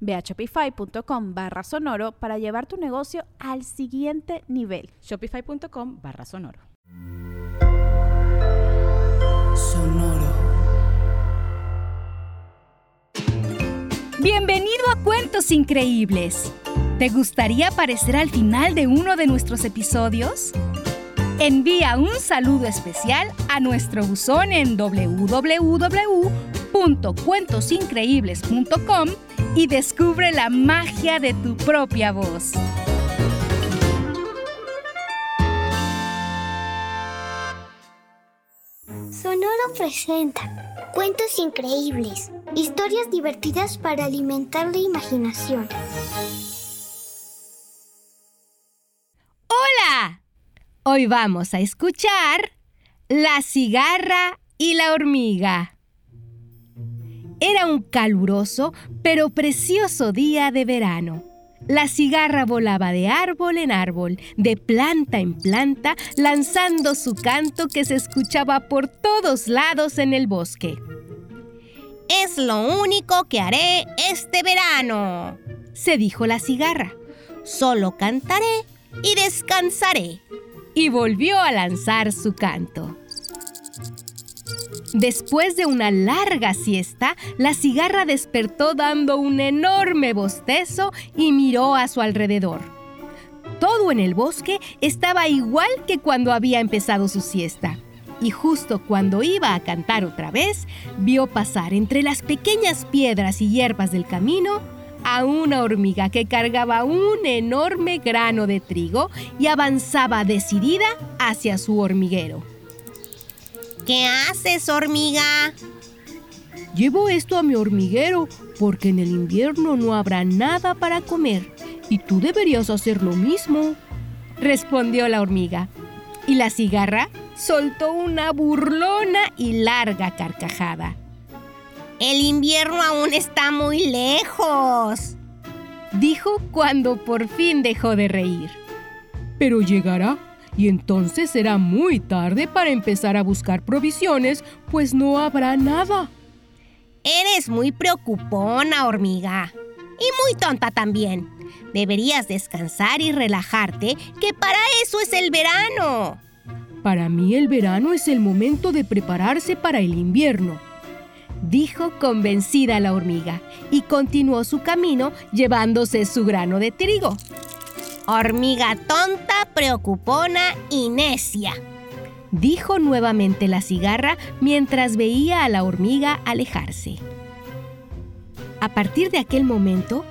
Ve a shopify.com barra sonoro para llevar tu negocio al siguiente nivel. Shopify.com barra sonoro. Sonoro. Bienvenido a Cuentos Increíbles. ¿Te gustaría aparecer al final de uno de nuestros episodios? Envía un saludo especial a nuestro buzón en www.cuentosincreíbles.com y descubre la magia de tu propia voz. Sonoro presenta cuentos increíbles, historias divertidas para alimentar la imaginación. ¡Hola! Hoy vamos a escuchar La cigarra y la hormiga. Era un caluroso pero precioso día de verano. La cigarra volaba de árbol en árbol, de planta en planta, lanzando su canto que se escuchaba por todos lados en el bosque. Es lo único que haré este verano, se dijo la cigarra. Solo cantaré y descansaré. Y volvió a lanzar su canto. Después de una larga siesta, la cigarra despertó dando un enorme bostezo y miró a su alrededor. Todo en el bosque estaba igual que cuando había empezado su siesta. Y justo cuando iba a cantar otra vez, vio pasar entre las pequeñas piedras y hierbas del camino a una hormiga que cargaba un enorme grano de trigo y avanzaba decidida hacia su hormiguero. ¿Qué haces, hormiga? Llevo esto a mi hormiguero porque en el invierno no habrá nada para comer y tú deberías hacer lo mismo, respondió la hormiga. Y la cigarra soltó una burlona y larga carcajada. El invierno aún está muy lejos, dijo cuando por fin dejó de reír. Pero llegará y entonces será muy tarde para empezar a buscar provisiones, pues no habrá nada. Eres muy preocupona, hormiga. Y muy tonta también. Deberías descansar y relajarte, que para eso es el verano. Para mí el verano es el momento de prepararse para el invierno, dijo convencida la hormiga, y continuó su camino llevándose su grano de trigo. Hormiga tonta, preocupona y necia. Dijo nuevamente la cigarra mientras veía a la hormiga alejarse. A partir de aquel momento,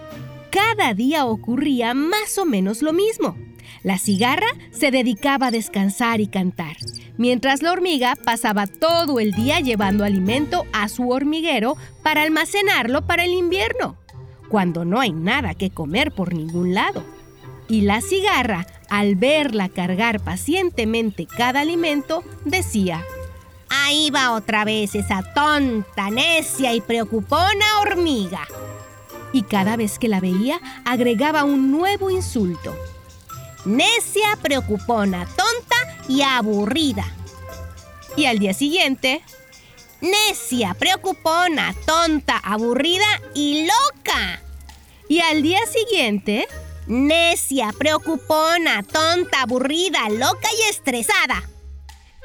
cada día ocurría más o menos lo mismo. La cigarra se dedicaba a descansar y cantar, mientras la hormiga pasaba todo el día llevando alimento a su hormiguero para almacenarlo para el invierno, cuando no hay nada que comer por ningún lado. Y la cigarra, al verla cargar pacientemente cada alimento, decía, Ahí va otra vez esa tonta, necia y preocupona hormiga. Y cada vez que la veía, agregaba un nuevo insulto. Necia, preocupona, tonta y aburrida. Y al día siguiente, necia, preocupona, tonta, aburrida y loca. Y al día siguiente, necia, preocupona, tonta, aburrida, loca y estresada.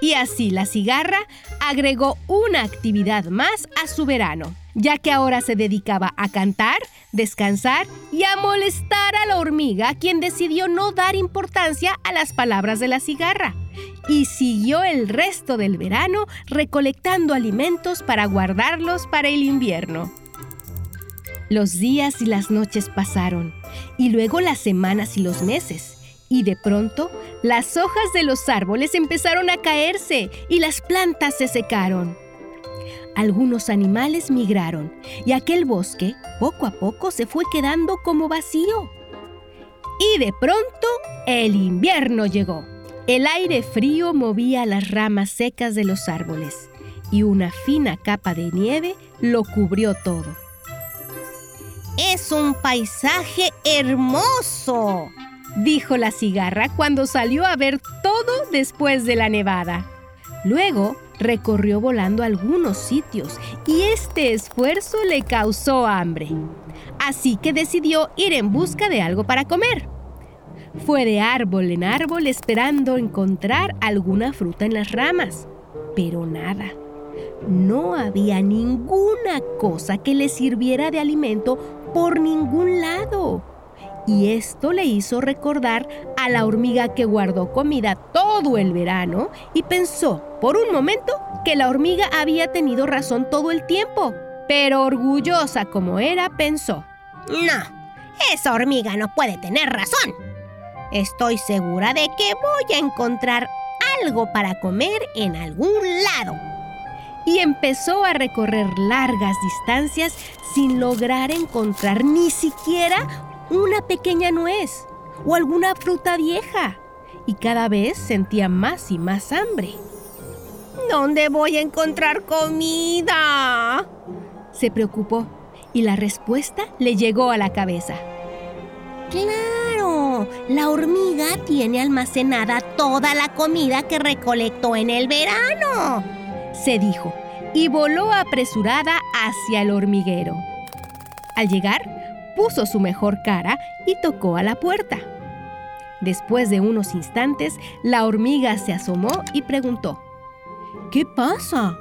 Y así la cigarra agregó una actividad más a su verano, ya que ahora se dedicaba a cantar, descansar y a molestar a la hormiga, quien decidió no dar importancia a las palabras de la cigarra y siguió el resto del verano recolectando alimentos para guardarlos para el invierno. Los días y las noches pasaron, y luego las semanas y los meses, y de pronto las hojas de los árboles empezaron a caerse y las plantas se secaron. Algunos animales migraron y aquel bosque poco a poco se fue quedando como vacío. Y de pronto el invierno llegó. El aire frío movía las ramas secas de los árboles y una fina capa de nieve lo cubrió todo. Es un paisaje hermoso, dijo la cigarra cuando salió a ver todo después de la nevada. Luego recorrió volando algunos sitios y este esfuerzo le causó hambre. Así que decidió ir en busca de algo para comer. Fue de árbol en árbol esperando encontrar alguna fruta en las ramas, pero nada. No había ninguna cosa que le sirviera de alimento por ningún lado. Y esto le hizo recordar a la hormiga que guardó comida todo el verano y pensó por un momento que la hormiga había tenido razón todo el tiempo. Pero orgullosa como era, pensó, no, esa hormiga no puede tener razón. Estoy segura de que voy a encontrar algo para comer en algún lado. Y empezó a recorrer largas distancias sin lograr encontrar ni siquiera una pequeña nuez o alguna fruta vieja. Y cada vez sentía más y más hambre. ¿Dónde voy a encontrar comida? Se preocupó y la respuesta le llegó a la cabeza. Claro, la hormiga tiene almacenada toda la comida que recolectó en el verano, se dijo, y voló apresurada hacia el hormiguero. Al llegar, puso su mejor cara y tocó a la puerta. Después de unos instantes, la hormiga se asomó y preguntó, ¿Qué pasa?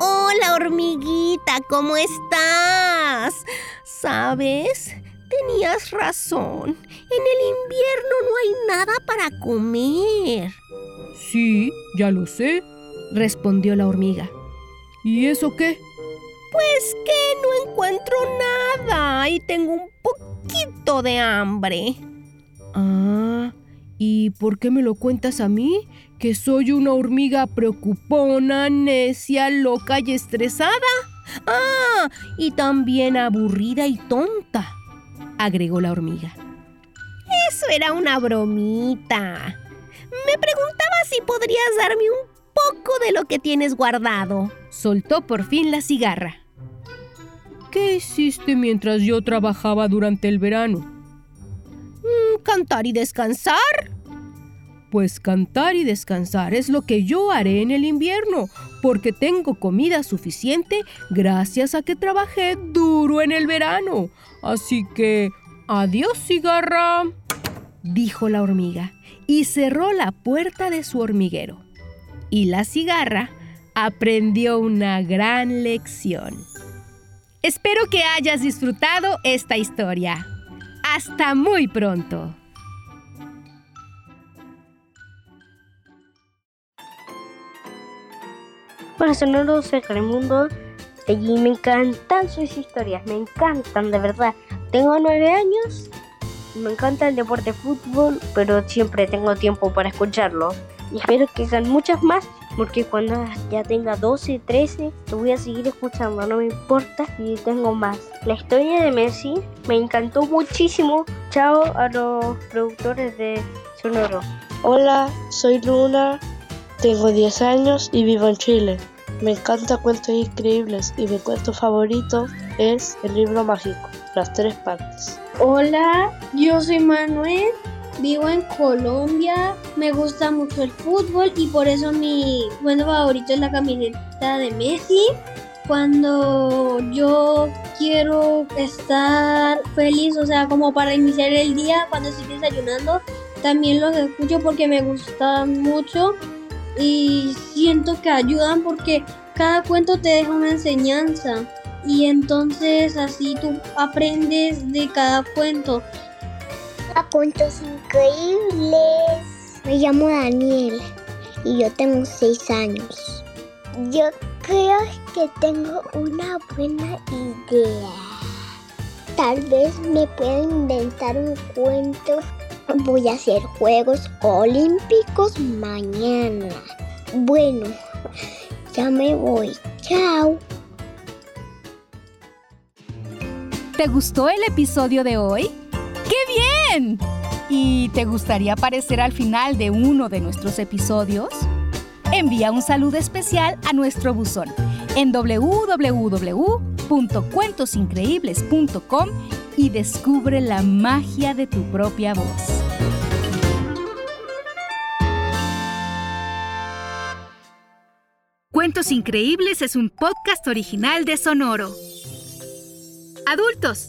Hola hormiguita, ¿cómo estás? ¿Sabes? Tenías razón. En el invierno no hay nada para comer. Sí, ya lo sé, respondió la hormiga. ¿Y eso qué? Pues que no encuentro nada y tengo un poquito de hambre. Ah, ¿y por qué me lo cuentas a mí? Que soy una hormiga preocupona, necia, loca y estresada. Ah, y también aburrida y tonta agregó la hormiga. Eso era una bromita. Me preguntaba si podrías darme un poco de lo que tienes guardado. Soltó por fin la cigarra. ¿Qué hiciste mientras yo trabajaba durante el verano? Mm, cantar y descansar. Pues cantar y descansar es lo que yo haré en el invierno, porque tengo comida suficiente gracias a que trabajé duro en el verano. Así que, adiós cigarra, dijo la hormiga, y cerró la puerta de su hormiguero. Y la cigarra aprendió una gran lección. Espero que hayas disfrutado esta historia. Hasta muy pronto. Hola sonoros, soy Raimundo y me encantan sus historias, me encantan de verdad. Tengo nueve años, me encanta el deporte fútbol, pero siempre tengo tiempo para escucharlo. Y espero que hagan muchas más, porque cuando ya tenga 12, 13, lo voy a seguir escuchando, no me importa si tengo más. La historia de Messi me encantó muchísimo. Chao a los productores de Sonoro. Hola, soy Luna, tengo 10 años y vivo en Chile. Me encanta cuentos increíbles y mi cuento favorito es el libro mágico, Las Tres Partes. Hola, yo soy Manuel, vivo en Colombia, me gusta mucho el fútbol y por eso mi cuento favorito es la camiseta de Messi. Cuando yo quiero estar feliz, o sea, como para iniciar el día, cuando estoy desayunando, también los escucho porque me gustan mucho y siento que ayudan porque cada cuento te deja una enseñanza y entonces así tú aprendes de cada cuento. A cuentos increíbles. Me llamo Daniel y yo tengo seis años. Yo creo que tengo una buena idea. Tal vez me pueda inventar un cuento. Voy a hacer Juegos Olímpicos mañana. Bueno, ya me voy. Chao. ¿Te gustó el episodio de hoy? ¡Qué bien! ¿Y te gustaría aparecer al final de uno de nuestros episodios? Envía un saludo especial a nuestro buzón en www.cuentosincreíbles.com y descubre la magia de tu propia voz. Cuentos Increíbles es un podcast original de Sonoro. Adultos,